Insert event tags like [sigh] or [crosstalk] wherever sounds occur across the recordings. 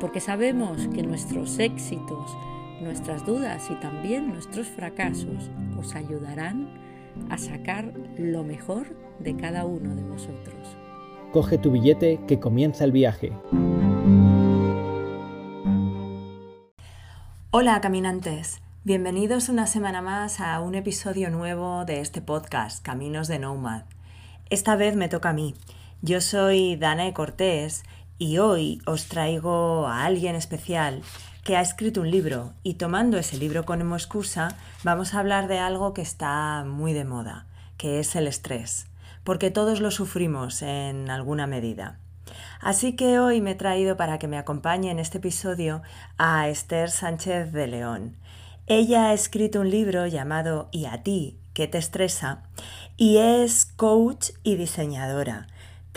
porque sabemos que nuestros éxitos, nuestras dudas y también nuestros fracasos os ayudarán a sacar lo mejor de cada uno de vosotros. Coge tu billete que comienza el viaje. Hola caminantes, bienvenidos una semana más a un episodio nuevo de este podcast, Caminos de Nomad. Esta vez me toca a mí. Yo soy Danae Cortés y hoy os traigo a alguien especial que ha escrito un libro y tomando ese libro como excusa vamos a hablar de algo que está muy de moda, que es el estrés, porque todos lo sufrimos en alguna medida. Así que hoy me he traído para que me acompañe en este episodio a Esther Sánchez de León. Ella ha escrito un libro llamado ¿Y a ti? ¿Qué te estresa? y es coach y diseñadora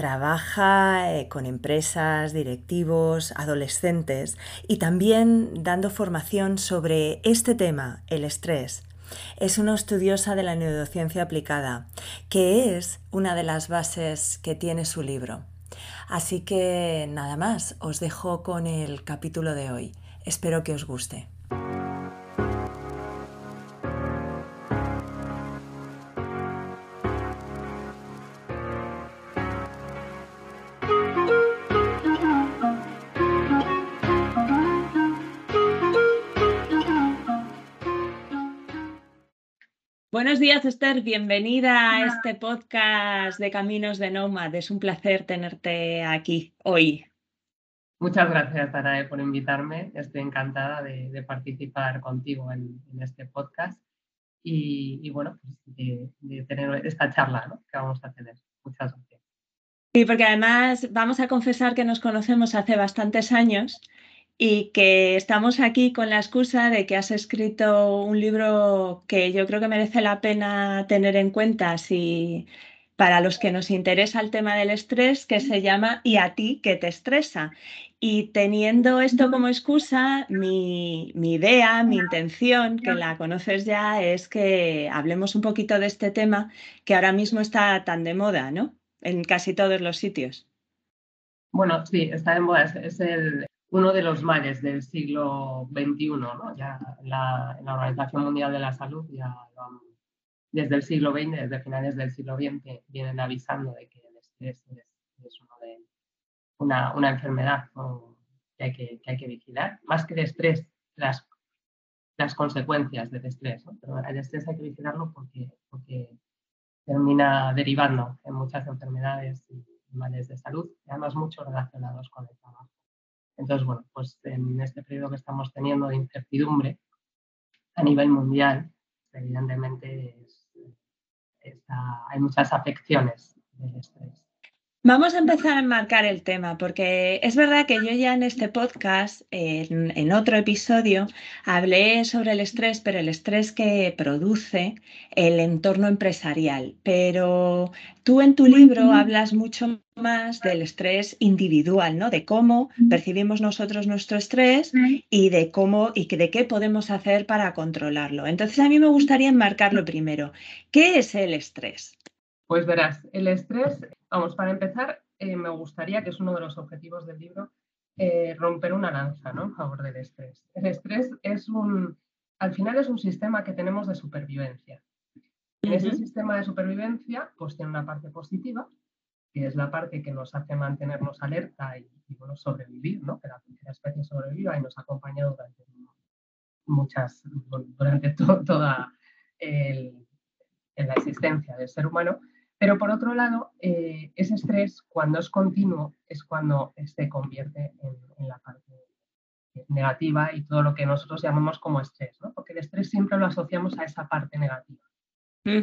Trabaja eh, con empresas, directivos, adolescentes y también dando formación sobre este tema, el estrés. Es una estudiosa de la neurociencia aplicada, que es una de las bases que tiene su libro. Así que nada más, os dejo con el capítulo de hoy. Espero que os guste. Buenos días, Esther. Bienvenida a este podcast de Caminos de Nomad. Es un placer tenerte aquí hoy. Muchas gracias, Tarae, por invitarme. Estoy encantada de, participar contigo en, este podcast y, bueno, pues de, tener esta charla que vamos a tener. Muchas gracias. Sí, porque además vamos a confesar que nos conocemos hace bastantes años y que estamos aquí con la excusa de que has escrito un libro que yo creo que merece la pena tener en cuenta si para los que nos interesa el tema del estrés, que se llama ¿Y a ti qué te estresa? Y teniendo esto como excusa, mi, mi, idea, mi intención, que la conoces ya, es que hablemos un poquito de este tema que ahora mismo está tan de moda, ¿no? En casi todos los sitios. Bueno, sí, está de moda. Es, el, uno de los males del siglo XXI, ¿no? Ya la, la Organización Mundial de la Salud ya desde el siglo XX, desde finales del siglo XX, vienen avisando de que el estrés es, una, una, enfermedad que, hay que, que, hay que, vigilar. Más que el estrés, las, las consecuencias del estrés. Pero el estrés hay que vigilarlo porque, porque termina derivando en muchas enfermedades y males de salud, además mucho relacionados con el trabajo. Entonces, bueno, pues en este periodo que estamos teniendo de incertidumbre a nivel mundial, evidentemente hay muchas afecciones del estrés. Vamos a empezar a enmarcar el tema, porque es verdad que yo ya en este podcast, en, otro episodio, hablé sobre el estrés, pero el estrés que produce el entorno empresarial. Pero tú en tu libro hablas mucho más del estrés individual, ¿no? De cómo percibimos nosotros nuestro estrés y de cómo y de qué podemos hacer para controlarlo. Entonces a mí me gustaría enmarcarlo primero. ¿Qué es el estrés? Pues verás, el estrés, vamos, para empezar, eh, me gustaría, que es uno de los objetivos del libro, eh, romper una lanza ¿no? a favor del estrés. El estrés es un, al final es un sistema que tenemos de supervivencia. En ese sistema de supervivencia, pues tiene una parte positiva, que es la parte que nos hace mantenernos alerta y, bueno, sobrevivir, ¿no? que la, especie sobreviva y nos ha acompañado durante muchas, durante toda la existencia del ser humano, pero por otro lado, eh, ese estrés, cuando es continuo, es cuando se convierte en, la parte negativa y todo lo que nosotros llamamos como estrés, ¿no? porque el estrés siempre lo asociamos a esa parte negativa.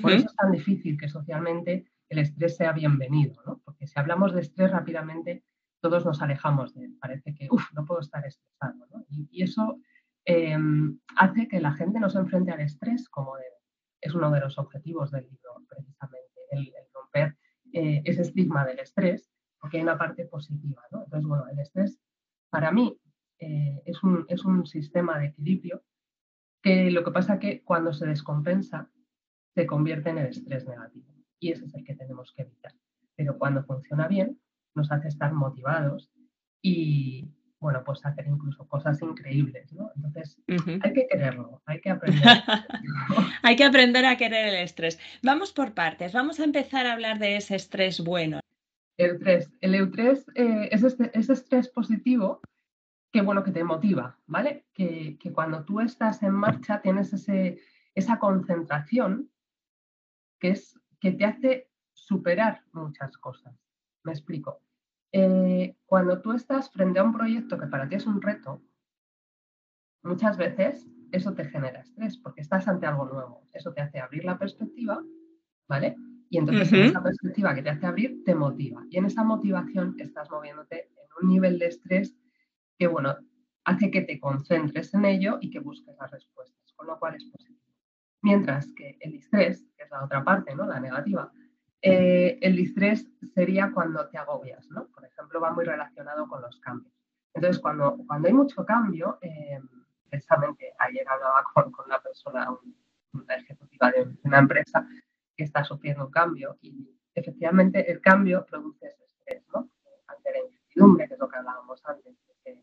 Por eso es tan difícil que socialmente el estrés sea bienvenido, ¿no? porque si hablamos de estrés rápidamente, todos nos alejamos de él. Parece que, uff, no puedo estar estresado. ¿no? Y, eso em, hace que la gente no se enfrente al estrés como debe. Es uno de los objetivos del libro, precisamente, el, romper eh, ese estigma del estrés, porque hay una parte positiva. Entonces, bueno, el estrés para mí eh, es, un, es un sistema de equilibrio que lo que pasa es que cuando se descompensa se convierte en el estrés negativo y ese es el que tenemos que evitar. Pero cuando funciona bien, nos hace estar motivados y, bueno, pues hacer incluso cosas increíbles, ¿no? Entonces, hay que quererlo, hay que aprender. [laughs] hay que aprender a querer el estrés. Vamos por partes, vamos a empezar a hablar de ese estrés bueno. El, el EU3 eh, es este, ese estrés positivo que, bueno, que te motiva, ¿vale? Que, que cuando tú estás en marcha tienes ese, esa concentración que, es, que te hace superar muchas cosas. Me explico. Eh, cuando tú estás frente a un proyecto que para ti es un reto, muchas veces eso te genera estrés porque estás ante algo nuevo. Eso te hace abrir la perspectiva, ¿vale? Y entonces esa perspectiva que te hace abrir te motiva. Y en esa motivación estás moviéndote en un nivel de estrés que, bueno, hace que te concentres en ello y que busques las respuestas, con lo cual es positivo. Mientras que el estrés, que es la otra parte, ¿no? La negativa, eh, el distrés sería cuando te agobias, ¿no? Por ejemplo, va muy relacionado con los cambios. Entonces, cuando, cuando hay mucho cambio, eh, precisamente ayer hablaba con, con una persona, una ejecutiva de una empresa que está sufriendo un cambio y efectivamente el cambio produce ese estrés, ¿no? Ante la incertidumbre, que es lo que hablábamos antes, de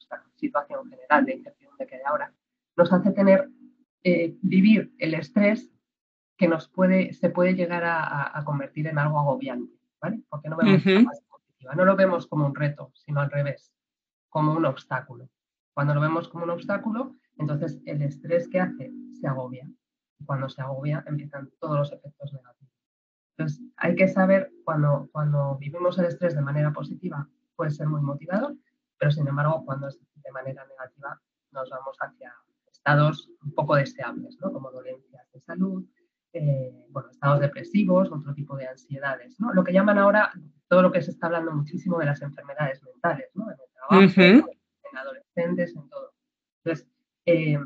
esta situación general de incertidumbre que hay ahora, nos hace tener, eh, vivir el estrés que nos puede, se puede llegar a, convertir en algo agobiante, ¿vale? Porque no vemos positiva, no lo vemos como un reto, sino al revés, como un obstáculo. Cuando lo vemos como un obstáculo, entonces el estrés que hace se agobia. Y cuando se agobia empiezan todos los efectos negativos. Entonces hay que saber cuando, cuando vivimos el estrés de manera positiva puede ser muy motivador, pero sin embargo cuando es de manera negativa nos vamos hacia estados un poco deseables, ¿no? como dolencias de salud, eh, bueno, estados depresivos, otro tipo de ansiedades, ¿no? Lo que llaman ahora todo lo que se está hablando muchísimo de las enfermedades mentales, ¿no? En el trabajo, en adolescentes, en todo. Entonces, eh,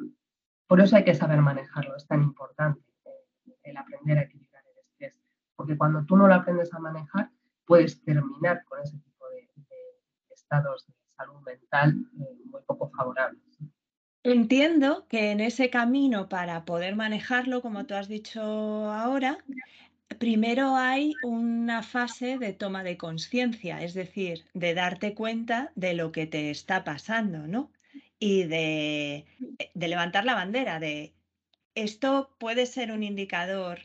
por eso hay que saber manejarlo, es tan importante eh, el aprender a equilibrar el estrés, porque cuando tú no lo aprendes a manejar, puedes terminar con ese tipo de, de estados de salud mental muy poco favorables. Entiendo que en ese camino para poder manejarlo, como tú has dicho ahora, primero hay una fase de toma de conciencia, es decir, de darte cuenta de lo que te está pasando, ¿no? Y de, de levantar la bandera de esto puede ser un indicador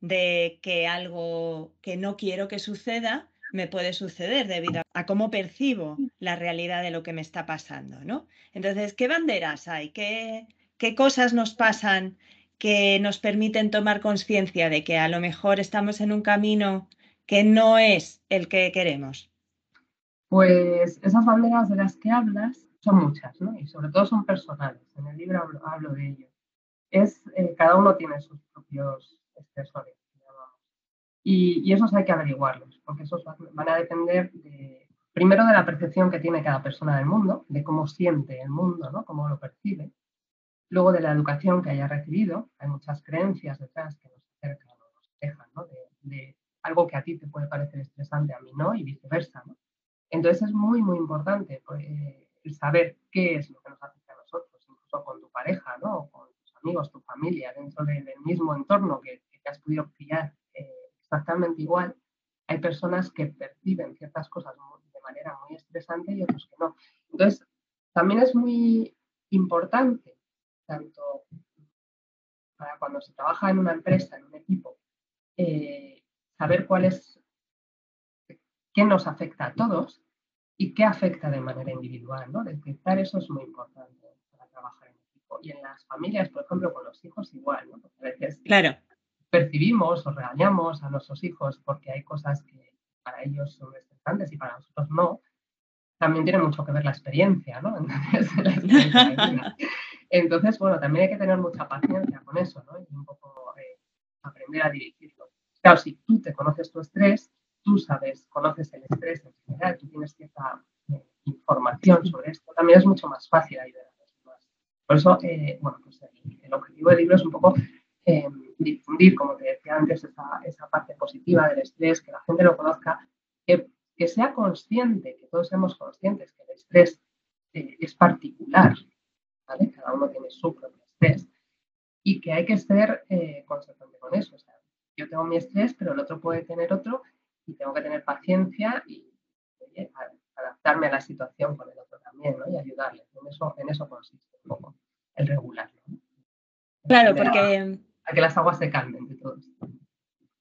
de que algo que no quiero que suceda me puede suceder debido a, cómo percibo la realidad de lo que me está pasando, ¿no? Entonces, ¿qué banderas hay? ¿Qué, qué cosas nos pasan que nos permiten tomar conciencia de que a lo mejor estamos en un camino que no es el que queremos? Pues esas banderas de las que hablas son muchas, ¿no? Y sobre todo son personales. En el libro hablo, de ello. Es, eh, cada uno tiene sus propios expresores. Y, esos hay que averiguarlos, porque esos van a depender de, primero de la percepción que tiene cada persona del mundo, de cómo siente el mundo, ¿no? cómo lo percibe. Luego de la educación que haya recibido, hay muchas creencias detrás que nos acercan o nos dejan, ¿no? de, algo que a ti te puede parecer estresante, a mí no, y viceversa. ¿no? Entonces es muy, muy importante pues, eh, saber qué es lo que nos afecta a nosotros, incluso con tu pareja, ¿no? con tus amigos, tu familia, dentro del mismo entorno que, que te has podido criar exactamente igual, hay personas que perciben ciertas cosas de manera muy estresante y otros que no. Entonces, también es muy importante, tanto para cuando se trabaja en una empresa, en un equipo, eh, saber cuál es, qué nos afecta a todos y qué afecta de manera individual, ¿no? Detectar eso es muy importante para trabajar en equipo. Y en las familias, por ejemplo, con los hijos igual, ¿no? Claro percibimos o regañamos a nuestros hijos porque hay cosas que para ellos son estresantes y para nosotros no, también tiene mucho que ver la experiencia, ¿no? [laughs] Entonces, bueno, también hay que tener mucha paciencia con eso, ¿no? Y un poco eh, aprender a dirigirlo. Claro, si tú te conoces tu estrés, tú sabes, conoces el estrés en general, tú tienes cierta eh, información sobre esto, también es mucho más fácil ayudar a los demás. Por eso, eh, bueno, pues el, objetivo del libro es un poco eh, difundir, como te decía antes, esa, esa, parte positiva del estrés, que la gente lo conozca, que, que sea consciente, que todos seamos conscientes que el estrés es particular, ¿vale? Cada uno tiene su propio estrés y que hay que ser consecuente con eso. O sea, yo tengo mi estrés, pero el otro puede tener otro y tengo que tener paciencia y adaptarme a la situación con el otro también, ¿no? Y ayudarle. En eso, en eso consiste un poco el regularlo. Claro, porque... A, que las aguas se calmen de todo esto.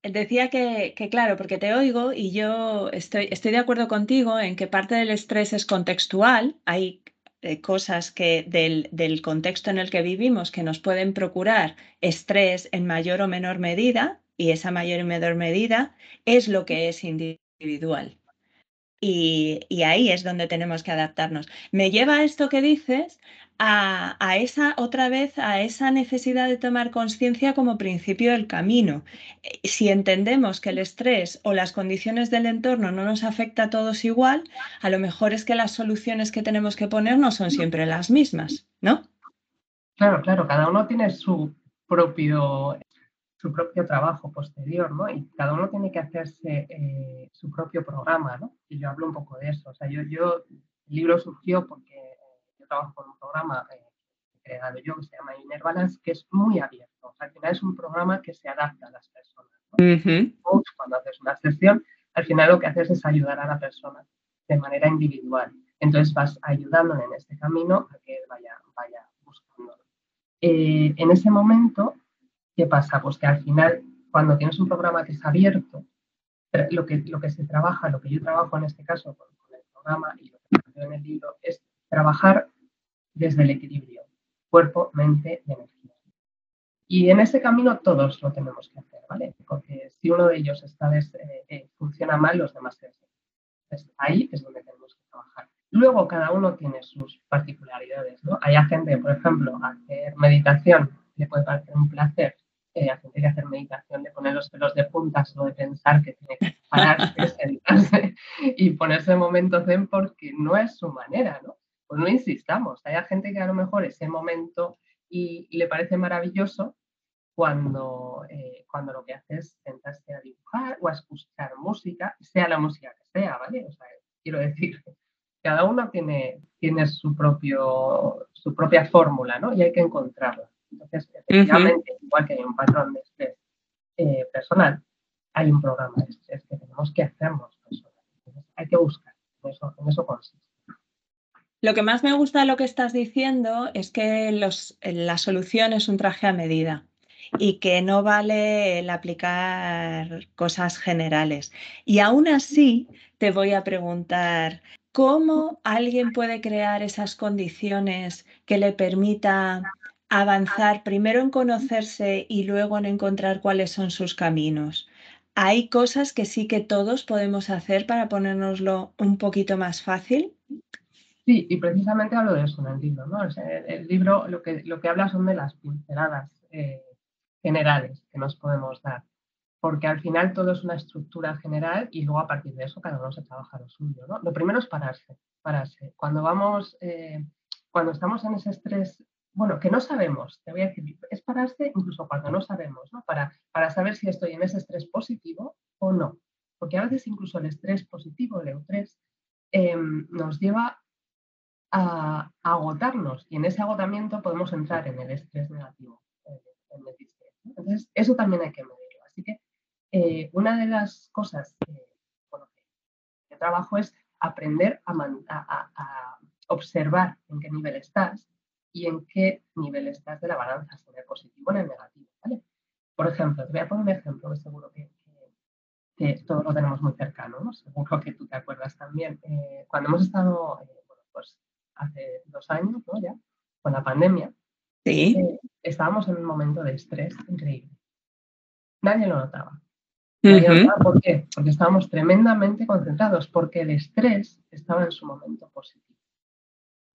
Decía que, que, claro, porque te oigo y yo estoy, estoy de acuerdo contigo en que parte del estrés es contextual. Hay eh, cosas que del, del, contexto en el que vivimos que nos pueden procurar estrés en mayor o menor medida y esa mayor y menor medida es lo que es individual. Y, ahí es donde tenemos que adaptarnos. Me lleva esto que dices a, esa otra vez a esa necesidad de tomar conciencia como principio del camino. Eh, si entendemos que el estrés o las condiciones del entorno no nos afecta a todos igual, a lo mejor es que las soluciones que tenemos que poner no son siempre las mismas, ¿no? Claro, claro, cada uno tiene su propio su propio trabajo posterior, ¿no? Y cada uno tiene que hacerse eh, su propio programa, ¿no? Y yo hablo un poco de eso. O sea, yo, yo el libro surgió porque trabajo con un programa eh, creado yo que se llama Inner Balance, que es muy abierto. O sea, al final es un programa que se adapta a las personas. ¿no? Cuando haces una sesión, al final lo que haces es ayudar a la persona de manera individual. Entonces vas ayudándole en este camino a que vaya, vaya buscando. en ese momento ¿Qué pasa? Pues que al final, cuando tienes un programa que es abierto, lo que, lo que se trabaja, lo que yo trabajo en este caso con, el programa y lo que en el libro, es trabajar desde el equilibrio, cuerpo, mente y energía. Y en ese camino todos lo tenemos que hacer, ¿vale? Porque si uno de ellos está eh, eh, funciona mal, los demás se Entonces, ahí es donde tenemos que trabajar. Luego cada uno tiene sus particularidades, ¿no? Hay gente, por ejemplo, hacer meditación le puede parecer un placer eh, a gente que hacer meditación, de poner los pelos de puntas o de pensar que tiene que pararse, [laughs] sentarse y ponerse en momento zen porque no es su manera, ¿no? Pues no insistamos. Hay gente que a lo mejor ese momento y, le parece maravilloso cuando, eh, cuando lo que hace es sentarse a dibujar o a escuchar música, sea la música que sea, ¿vale? O sea, quiero decir, [laughs] cada uno tiene, tiene su, propio, su propia fórmula, ¿no? Y hay que encontrarla. Entonces, efectivamente, igual que hay un patrón de estrés eh, personal, hay un programa de estrés que tenemos que hacernos personal. hay que buscar, en eso, en eso consiste. Lo que más me gusta de lo que estás diciendo es que los, la solución es un traje a medida y que no vale el aplicar cosas generales. Y aún así, te voy a preguntar, ¿cómo alguien puede crear esas condiciones que le permita avanzar primero en conocerse y luego en encontrar cuáles son sus caminos. Hay cosas que sí que todos podemos hacer para ponérnoslo un poquito más fácil. Sí, y precisamente hablo de eso en el libro. ¿no? el, libro lo que, lo que habla son de las pinceladas eh, generales que nos podemos dar, porque al final todo es una estructura general y luego a partir de eso cada uno se trabaja lo suyo. ¿no? Lo primero es pararse, pararse. Cuando vamos, eh, cuando estamos en ese estrés bueno, que no sabemos, te voy a decir, es pararse incluso cuando no sabemos, ¿no? Para, para saber si estoy en ese estrés positivo o no. Porque a veces incluso el estrés positivo, el eustrés, em, nos lleva a, agotarnos y en ese agotamiento podemos entrar en el estrés negativo, en el Entonces, eso también hay que medirlo. Así que eh, una de las cosas que, que trabajo es aprender a, a observar en qué nivel estás y en qué nivel estás de la balanza, si en el positivo o en el negativo. ¿vale? Por ejemplo, te voy a poner un ejemplo que seguro que, que, todos lo tenemos muy cercano, ¿no? seguro que tú te acuerdas también. Eh, cuando hemos estado, eh, bueno, hace dos años, ¿no? Ya, con la pandemia, ¿Sí? Eh, estábamos en un momento de estrés increíble. Nadie lo notaba. Nadie lo notaba. ¿Por qué? Porque estábamos tremendamente concentrados, porque el estrés estaba en su momento positivo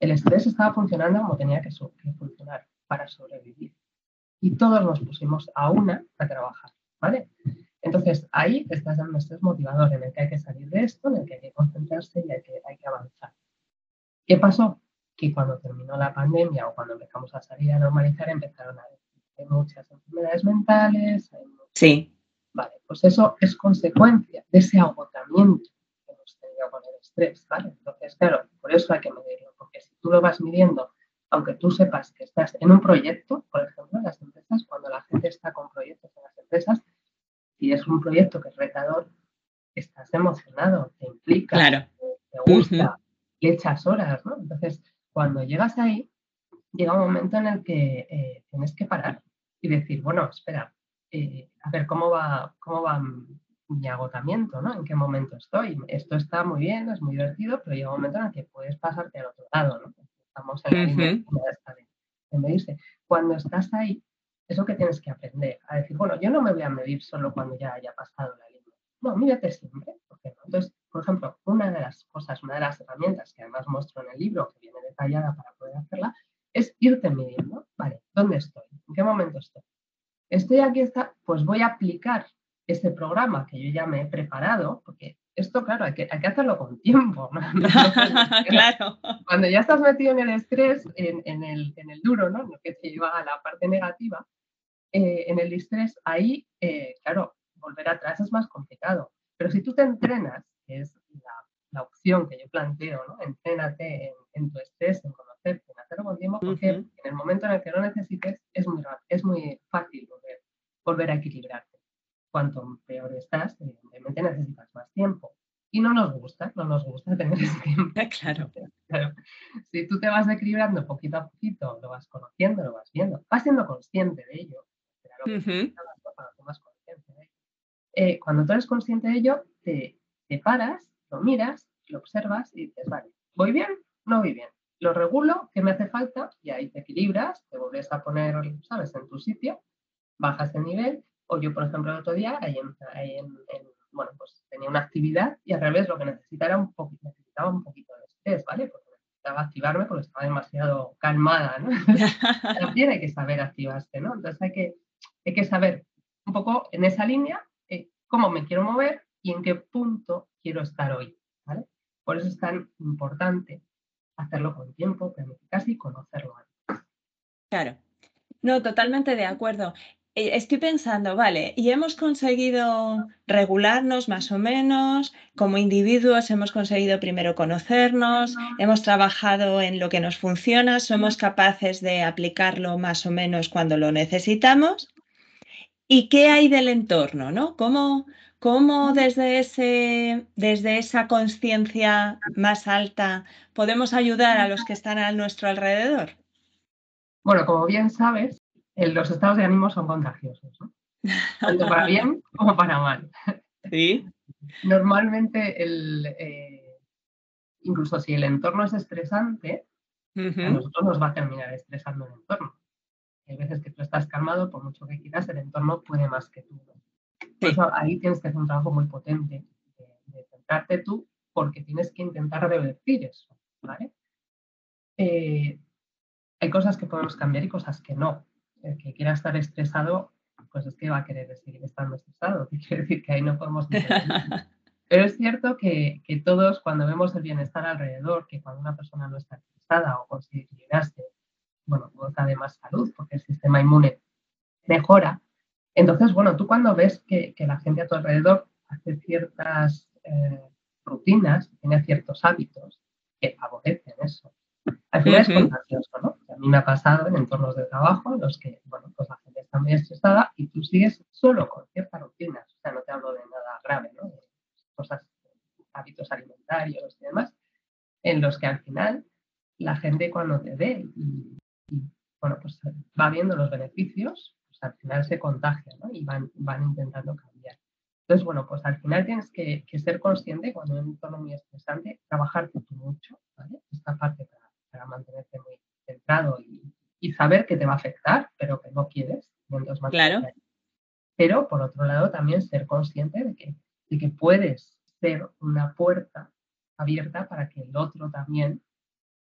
el estrés estaba funcionando como tenía que, funcionar para sobrevivir. Y todos nos pusimos a una a trabajar, ¿vale? Entonces, ahí estás dando estrés motivador en el que hay que salir de esto, en el que hay que concentrarse y hay que, hay que avanzar. ¿Qué pasó? que cuando terminó la pandemia o cuando empezamos a salir a normalizar empezaron a decir, hay muchas enfermedades mentales. Sí. Vale, pues eso es consecuencia de ese agotamiento que hemos tenido con el estrés, ¿vale? Entonces, claro, por eso hay que medirlo, porque si tú lo vas midiendo, aunque tú sepas que estás en un proyecto, por ejemplo, en las empresas, cuando la gente está con proyectos en las empresas, si es un proyecto que es retador, estás emocionado, te implica, te gusta, le echas horas, ¿no? Entonces, cuando llegas ahí, llega un momento en el que eh, tienes que parar y decir, bueno, espera, eh, a ver cómo va, cómo va mi agotamiento, ¿no? ¿En qué momento estoy? Esto está muy bien, es muy divertido, pero llega un momento en el que puedes pasarte al otro lado, ¿no? Estamos en la línea de medirse. Cuando estás ahí, eso que tienes que aprender, a decir, bueno, yo no me voy a medir solo cuando ya haya pasado la línea. No, mírate siempre. Entonces, por ejemplo, una de las cosas, una de las herramientas que además muestro en el libro, que viene detallada para poder hacerla, es irte midiendo. Vale, ¿dónde estoy? ¿En qué momento estoy? Estoy aquí, está, pues voy a aplicar ese programa que yo ya me he preparado, porque esto, claro, hay que, hay que hacerlo con tiempo. [laughs] [laughs] claro. Cuando ya estás metido en el estrés, en, el, en el, duro, ¿no? lo que te lleva a la parte negativa, eh, en el estrés, ahí, eh, claro, volver atrás es más complicado. Pero si tú te entrenas, opción que yo planteo, ¿no? Entrénate en, tu estrés, en conocerte, en hacerlo con tiempo, porque en el momento en el que lo necesites es muy, es muy fácil volver, volver a equilibrarte. Cuanto peor estás, evidentemente necesitas más tiempo. Y no nos gusta, no nos gusta [laughs] tener ese tiempo. Claro. [laughs] claro. Si tú te vas equilibrando poquito a poquito, lo vas conociendo, lo vas viendo, vas siendo consciente de ello. Eh, cuando tú eres consciente de ello, te, te paras, lo miras, lo observas y dices, vale, ¿voy bien? No voy bien. Lo regulo, ¿qué me hace falta? Y ahí te equilibras, te vuelves a poner, ¿sabes?, en tu sitio, bajas el nivel. O yo, por ejemplo, el otro día, ahí en, bueno, pues tenía una actividad y al revés, lo que necesitaba un poquito, necesitaba un poquito de estrés, ¿vale? Porque necesitaba activarme porque estaba demasiado calmada, ¿no? [laughs] También hay que saber activarse, ¿no? Entonces hay que, hay que saber un poco en esa línea eh, cómo me quiero mover y en qué punto quiero estar hoy. Por eso es tan importante hacerlo con tiempo, planificarse y conocerlo antes. Claro. No, totalmente de acuerdo. Eh, estoy pensando, vale, y hemos conseguido regularnos más o menos, como individuos hemos conseguido primero conocernos, hemos trabajado en lo que nos funciona, somos capaces de aplicarlo más o menos cuando lo necesitamos. ¿Y qué hay del entorno? ¿no? ¿Cómo, ¿Cómo desde, ese, desde esa conciencia más alta podemos ayudar a los que están a nuestro alrededor? Bueno, como bien sabes, los estados de ánimo son contagiosos, ¿no? tanto para bien [laughs] como para mal. Sí. Normalmente, el, eh, incluso si el entorno es estresante, a nosotros nos va a terminar estresando el entorno. Hay veces que tú estás calmado, por mucho que quieras, el entorno puede más que tú ahí tienes que hacer un trabajo muy potente de, centrarte tú porque tienes que intentar revertir eso, ¿vale? Eh, hay cosas que podemos cambiar y cosas que no. El que quiera estar estresado, pues es que va a querer seguir estando estresado. [laughs] Quiere decir que ahí no podemos... [laughs] Pero es cierto que, que, todos cuando vemos el bienestar alrededor, que cuando una persona no está estresada o consigue equilibrarse, bueno, goza de más salud porque el sistema inmune mejora, entonces, bueno, tú cuando ves que, la gente a tu alrededor hace ciertas eh, rutinas, tiene ciertos hábitos que favorecen eso, al final es contagioso, ¿no? A mí me ha pasado en entornos de trabajo en los que, bueno, pues la gente está muy estresada y tú sigues solo con ciertas rutinas, o sea, no te hablo de nada grave, ¿no? De cosas, hábitos alimentarios y demás, en los que al final la gente cuando te ve y bueno, pues va viendo los beneficios al final se contagian y van, van intentando cambiar. Entonces, bueno, pues al final tienes que, ser consciente cuando es un entorno muy estresante, trabajarte tú mucho, ¿vale? Esta parte para, mantenerte muy centrado y, saber que te va a afectar, pero que no quieres. Claro. Pero por otro lado, también ser consciente de que, de que puedes ser una puerta abierta para que el otro también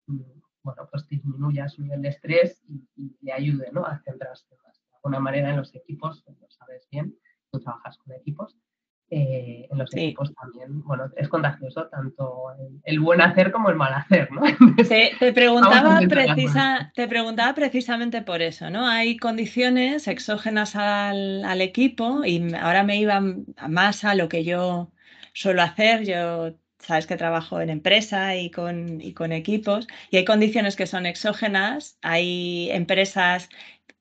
mm, bueno, pues disminuya su nivel de estrés y, y le ayude ¿no? a centrarse más alguna manera en los equipos, lo sabes bien, tú trabajas con equipos, eh, en los equipos también, bueno, es contagioso tanto el, buen hacer como el mal hacer, ¿no? te, preguntaba precisa, te preguntaba precisamente por eso, ¿no? Hay condiciones exógenas al, al, equipo y ahora me iba más a lo que yo suelo hacer, yo sabes que trabajo en empresa y con, y con equipos y hay condiciones que son exógenas, hay empresas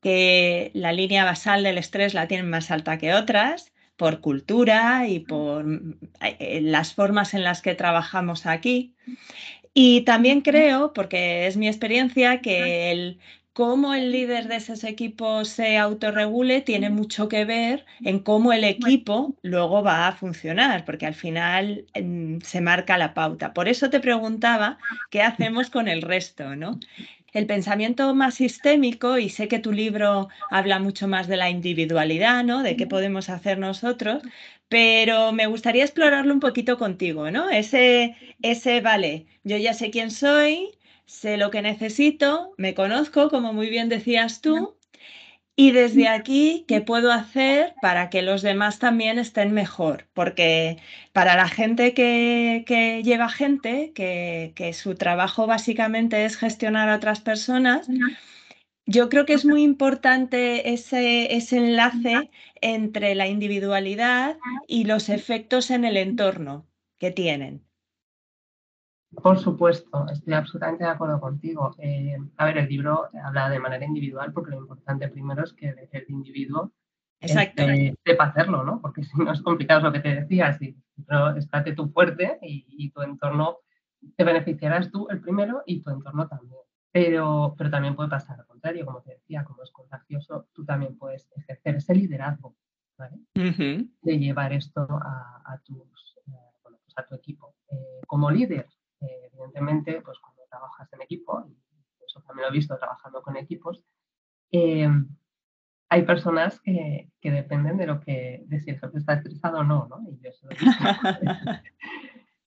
que la línea basal del estrés la tienen más alta que otras por cultura y por eh, las formas en las que trabajamos aquí. Y también creo, porque es mi experiencia, que el cómo el líder de esos equipos se autorregule tiene mucho que ver en cómo el equipo luego va a funcionar, porque al final mm, se marca la pauta. Por eso te preguntaba qué hacemos con el resto, ¿no? El pensamiento más sistémico, y sé que tu libro habla mucho más de la individualidad, ¿no? De qué podemos hacer nosotros, pero me gustaría explorarlo un poquito contigo, ¿no? Ese, ese, vale, yo ya sé quién soy, sé lo que necesito, me conozco, como muy bien decías tú, y desde aquí, ¿qué puedo hacer para que los demás también estén mejor? Porque para la gente que, lleva gente, que, su trabajo básicamente es gestionar a otras personas, yo creo que es muy importante ese, ese enlace entre la individualidad y los efectos en el entorno que tienen. Por supuesto, estoy absolutamente de acuerdo contigo. Eh, a ver, el libro habla de manera individual porque lo importante primero es que el individuo Exacto. sepa hacerlo, ¿no? Porque [laughs] si no es complicado lo que te decía, si estate tú fuerte y, tu entorno te beneficiarás tú el primero y tu entorno también. Pero, pero también puede pasar al contrario, como te decía, como es contagioso, tú también puedes ejercer ese liderazgo, ¿vale? De llevar esto a, tus, eh, bueno, pues a tu equipo. Eh, como líder, eh, evidentemente, pues cuando trabajas en equipo, y eso también lo he visto trabajando con equipos, eh, hay personas que, dependen de lo que, de si el jefe está estresado o no, ¿no? [laughs]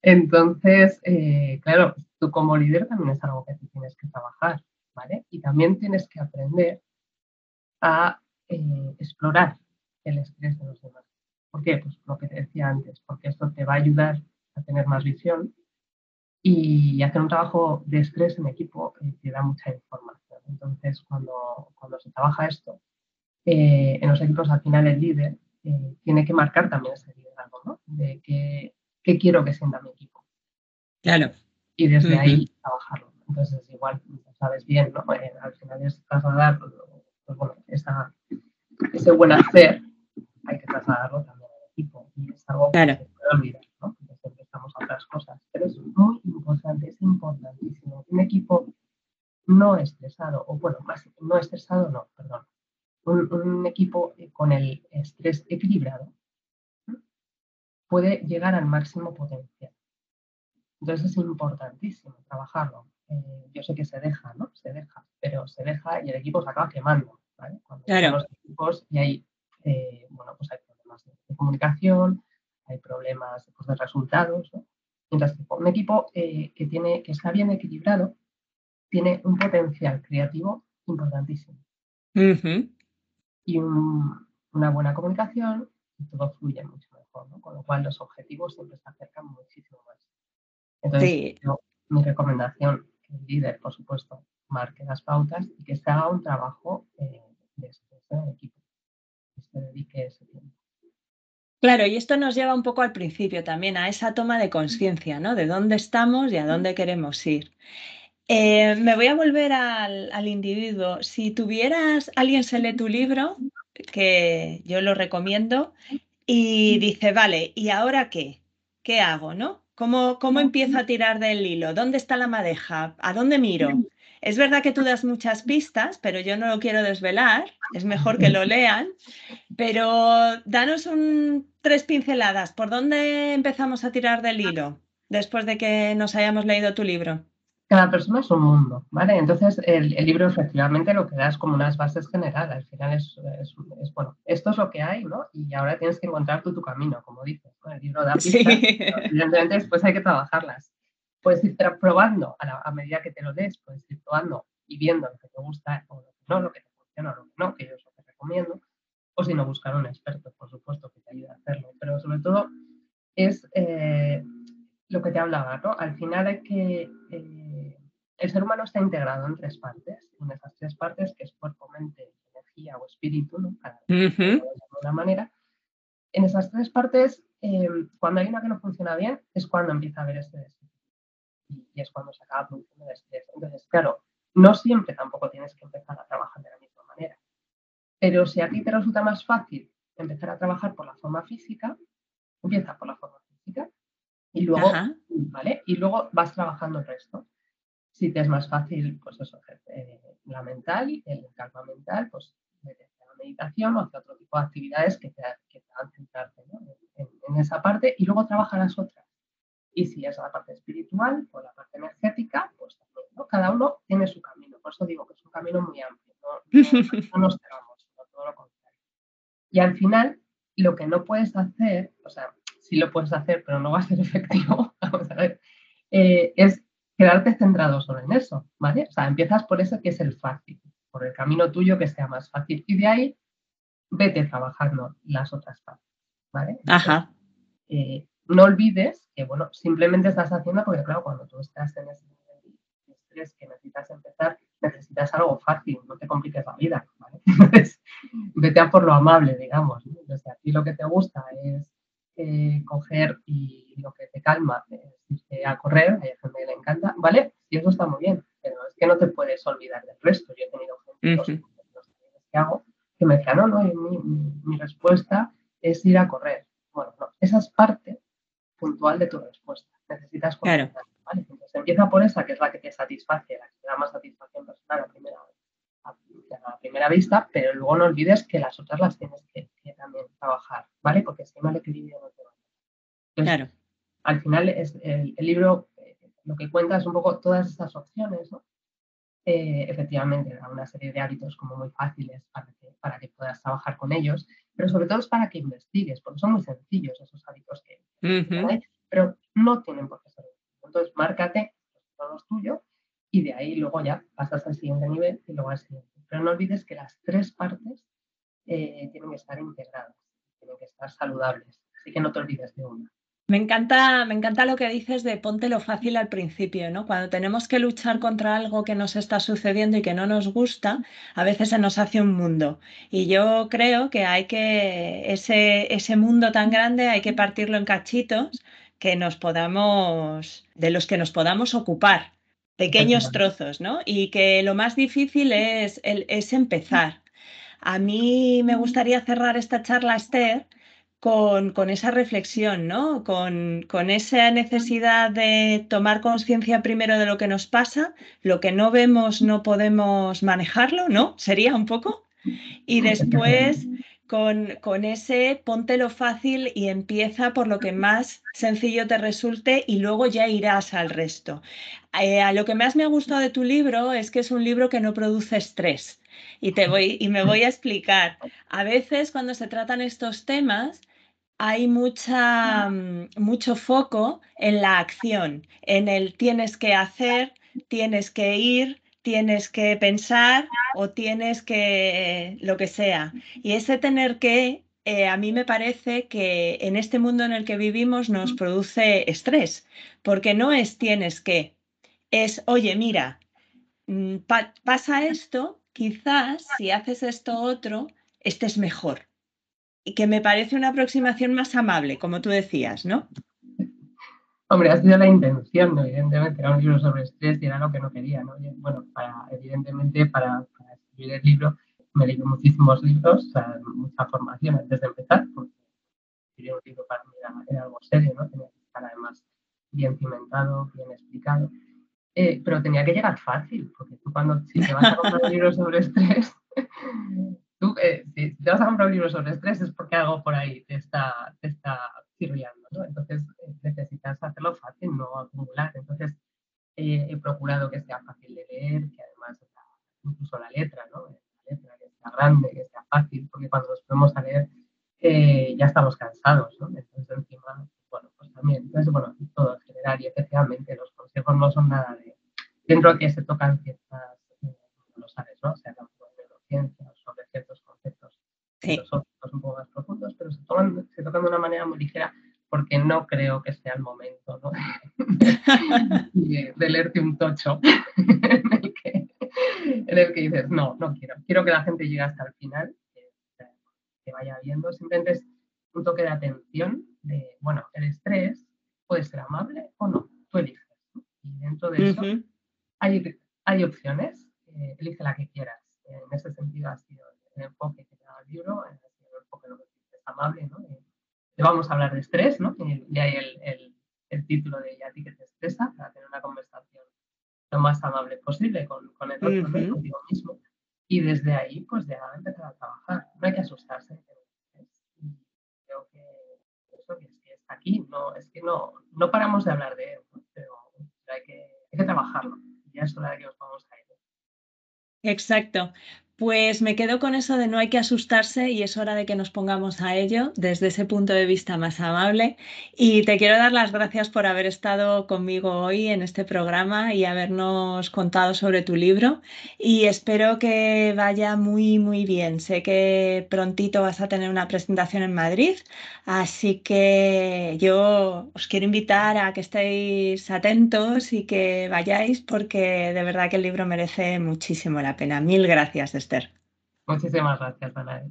Entonces, eh, claro, tú como líder también es algo que tienes que trabajar, ¿vale? Y también tienes que aprender a explorar el estrés de los demás. ¿Por qué? Pues lo que te decía antes, porque esto te va a ayudar a tener más visión, y hacer un trabajo de estrés en equipo eh, te da mucha información. Entonces, cuando, cuando se trabaja esto, eh, en los equipos al final el líder eh, tiene que marcar también ese liderazgo, ¿no? De qué, qué quiero que sienta mi equipo. Claro. Y desde ahí trabajarlo. Entonces, igual, sabes bien, ¿no? al final es trasladar, pues, bueno, esa, ese buen hacer, hay que trasladarlo también al equipo. Y es algo claro. que se puede olvidar, otras cosas. Pero es muy importante, es importantísimo. Un equipo no estresado, o bueno, más no estresado, no, perdón. Un, equipo con el estrés equilibrado puede llegar al máximo potencial. Entonces es importantísimo trabajarlo. Eh, yo sé que se deja, ¿no? Se deja, pero se deja y el equipo se acaba quemando, ¿vale? Cuando claro. los equipos y hay, eh, bueno, pues hay problemas de, comunicación, hay problemas pues, de resultados, ¿no? Mientras que un equipo eh, que, tiene, que está bien equilibrado tiene un potencial creativo importantísimo. Y una buena comunicación y todo fluye mucho mejor, ¿no? Con lo cual los objetivos siempre se acercan muchísimo más. Entonces, mi recomendación, que el líder, por supuesto, marque las pautas y que se haga un trabajo eh, de en equipo, que se dedique ese tiempo. Claro, y esto nos lleva un poco al principio también, a esa toma de conciencia, ¿no? De dónde estamos y a dónde queremos ir. Eh, me voy a volver al, individuo. Si tuvieras, alguien se lee tu libro, que yo lo recomiendo, y dice, vale, ¿y ahora qué? ¿Qué hago, no? ¿Cómo, cómo empiezo a tirar del hilo? ¿Dónde está la madeja? ¿A dónde miro? Es verdad que tú das muchas pistas, pero yo no lo quiero desvelar, es mejor que lo lean, pero danos un, tres pinceladas. ¿Por dónde empezamos a tirar del hilo después de que nos hayamos leído tu libro? Cada persona es un mundo, ¿vale? Entonces, el, libro efectivamente lo que da es como unas bases generales. Al final es, bueno, esto es lo que hay, ¿no? Y ahora tienes que encontrar tú tu camino, como dices. El libro da [laughs] pistas, evidentemente después hay que trabajarlas puedes ir probando a, medida que te lo des, puedes ir probando y viendo lo que te gusta o lo que no, lo que te funciona o lo que no, que yo es lo que recomiendo. o si no, buscar un experto, por supuesto, que te ayude a hacerlo. Pero sobre todo es eh, lo que te hablaba, ¿no? Al final hay que... Eh, el ser humano está integrado en tres partes, en esas tres partes que es cuerpo, mente, energía o espíritu, ¿no? de alguna manera. En esas tres partes, eh, cuando hay una que no funciona bien, es cuando empieza a haber este y es cuando se acaba produciendo el estrés. Entonces, claro, no siempre tampoco tienes que empezar a trabajar de la misma manera. Pero si a ti te resulta más fácil empezar a trabajar por la forma física, empieza por la forma física y luego, ¿vale? Y luego vas trabajando el resto. Si te es más fácil, pues eso, eh, la mental, el calma mental, pues la meditación o hacer otro tipo de actividades que te, que hagan centrarte en, en, esa parte y luego trabaja las otras. Y si es la parte espiritual o la parte energética, pues también, ¿no? Cada uno tiene su camino. Por eso digo que es un camino muy amplio. No, [laughs] no, nos cerramos, sino todo lo contrario. Y al final, lo que no puedes hacer, o sea, sí lo puedes hacer, pero no va a ser [laughs] efectivo, vamos a ver, eh, es quedarte centrado solo en eso, ¿vale? O sea, empiezas por eso que es el fácil, por el camino tuyo que sea más fácil. Y de ahí, vete trabajando las otras partes, ¿vale? Ajá. Eh, no olvides que, bueno, simplemente estás haciendo porque, claro, cuando tú estás en ese nivel de estrés que necesitas empezar, necesitas algo fácil, no te compliques la vida, ¿vale? [laughs] Entonces, vete a por lo amable, digamos. Entonces, a ti lo que te gusta es eh, coger y lo que te calma es a correr, a gente le encanta, ¿vale? Y eso está muy bien, pero es que no te puedes olvidar del resto. Yo he tenido gente que hago que me decían, no, no, mi, mi respuesta es ir a correr. Bueno, no, esa es parte puntual de tu respuesta. Necesitas claro. ¿vale? Entonces empieza por esa, que es la que te satisface, la que te da más satisfacción personal a primera, a, primera vista, pero luego no olvides que las otras las tienes que, también trabajar, ¿vale? Porque si el equilibrio no te va. claro. Al final es, el, libro eh, lo que cuenta es un poco todas estas opciones, ¿no? Eh, efectivamente, da una serie de hábitos como muy fáciles para que, para que puedas trabajar con ellos, pero sobre todo es para que investigues, porque son muy sencillos esos hábitos que, pero no tienen por qué ser. Entonces, márcate los tuyos y de ahí luego ya pasas al siguiente nivel y luego al siguiente. Pero no olvides que las tres partes eh, tienen que estar integradas, tienen que estar saludables, así que no te olvides de una. Me encanta, me encanta lo que dices de ponte lo fácil al principio, ¿no? Cuando tenemos que luchar contra algo que nos está sucediendo y que no nos gusta, a veces se nos hace un mundo. Y yo creo que hay que, ese, ese mundo tan grande hay que partirlo en cachitos que nos podamos, de los que nos podamos ocupar, pequeños trozos, ¿no? Y que lo más difícil es, es empezar. A mí me gustaría cerrar esta charla, Esther, con, esa reflexión, ¿no? Con, esa necesidad de tomar conciencia primero de lo que nos pasa, lo que no vemos no podemos manejarlo, ¿no? Sería un poco. Y después con, con, ese ponte lo fácil y empieza por lo que más sencillo te resulte y luego ya irás al resto. Eh, a lo que más me ha gustado de tu libro es que es un libro que no produce estrés. Y, te voy, y me voy a explicar. A veces cuando se tratan estos temas, hay mucha, mm, mucho foco en la acción, en el tienes que hacer, tienes que ir, tienes que pensar o tienes que lo que sea. Y ese tener que, eh, a mí me parece que en este mundo en el que vivimos nos produce estrés, porque no es tienes que, es, oye, mira, mm, pasa esto, quizás si haces esto otro, estés mejor y que me parece una aproximación más amable, como tú decías, ¿no? Hombre, ha sido la intención, evidentemente, era un libro sobre estrés y era lo que no quería, ¿no? bueno, para, evidentemente, para, escribir el libro me leí muchísimos libros, mucha formación antes de empezar, porque escribir un libro para mí era, algo serio, ¿no? Tenía que estar además bien cimentado, bien explicado. Eh, pero tenía que llegar fácil, porque tú cuando si te vas a comprar un libro sobre estrés, tú, eh, si te vas a comprar un libro sobre estrés es porque algo por ahí te está, te está ¿no? Entonces eh, necesitas hacerlo fácil, no acumular. Entonces eh, he procurado que sea fácil de leer, que además incluso la letra, ¿no? La letra que sea grande, que sea fácil, porque cuando nos ponemos a leer ya estamos cansados, ¿no? Entonces encima, bueno, pues también, entonces bueno, todo en general y efectivamente los consejos no son nada de, dentro de que se tocan ciertas, no lo sabes, ¿no? O sea, la neurociencia, los otros un poco más profundos, pero se, toman, se tocan de una manera muy ligera porque no creo que sea el momento ¿no? [laughs] de, leerte un tocho [laughs] en el, que, en el, que, dices, no, no quiero, quiero que la gente llegue hasta el final, que, vaya viendo, simplemente es un toque de atención de, bueno, el estrés puede ser amable o no, tú eliges. Y dentro de eso hay, hay opciones, eh, elige la que quieras. En ese sentido ha sido el enfoque que el libro, el enfoque lo que es amable, ¿no? vamos a hablar de estrés, ¿no? Y hay el, el, título de ¿Y a ti que te estresa? Para tener una conversación lo más amable posible con, con el otro, contigo mismo. Y desde ahí, pues ya empezar a trabajar. No hay que asustarse. Creo que eso que, es que está aquí, no, es que no, no paramos de hablar de él, pero hay que, hay que trabajarlo. Y ya es hora de que nos vamos a ir. Exacto. Pues me quedo con eso de no hay que asustarse y es hora de que nos pongamos a ello desde ese punto de vista más amable. Y te quiero dar las gracias por haber estado conmigo hoy en este programa y habernos contado sobre tu libro. Y espero que vaya muy, muy bien. Sé que prontito vas a tener una presentación en Madrid, así que yo os quiero invitar a que estéis atentos y que vayáis porque de verdad que el libro merece muchísimo la pena. Mil gracias, Esther. Muchísimas gracias, Ana.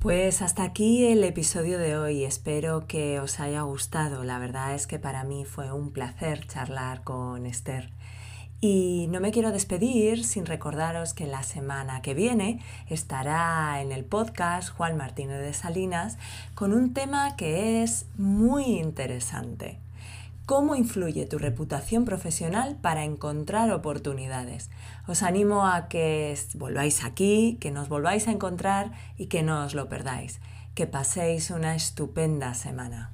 Pues hasta aquí el episodio de hoy. Espero que os haya gustado. La verdad es que para mí fue un placer charlar con Esther. Y no me quiero despedir sin recordaros que la semana que viene estará en el podcast Juan Martínez de Salinas con un tema que es muy interesante. ¿Cómo influye tu reputación profesional para encontrar oportunidades? Os animo a que volváis aquí, que nos volváis a encontrar y que no os lo perdáis. Que paséis una estupenda semana.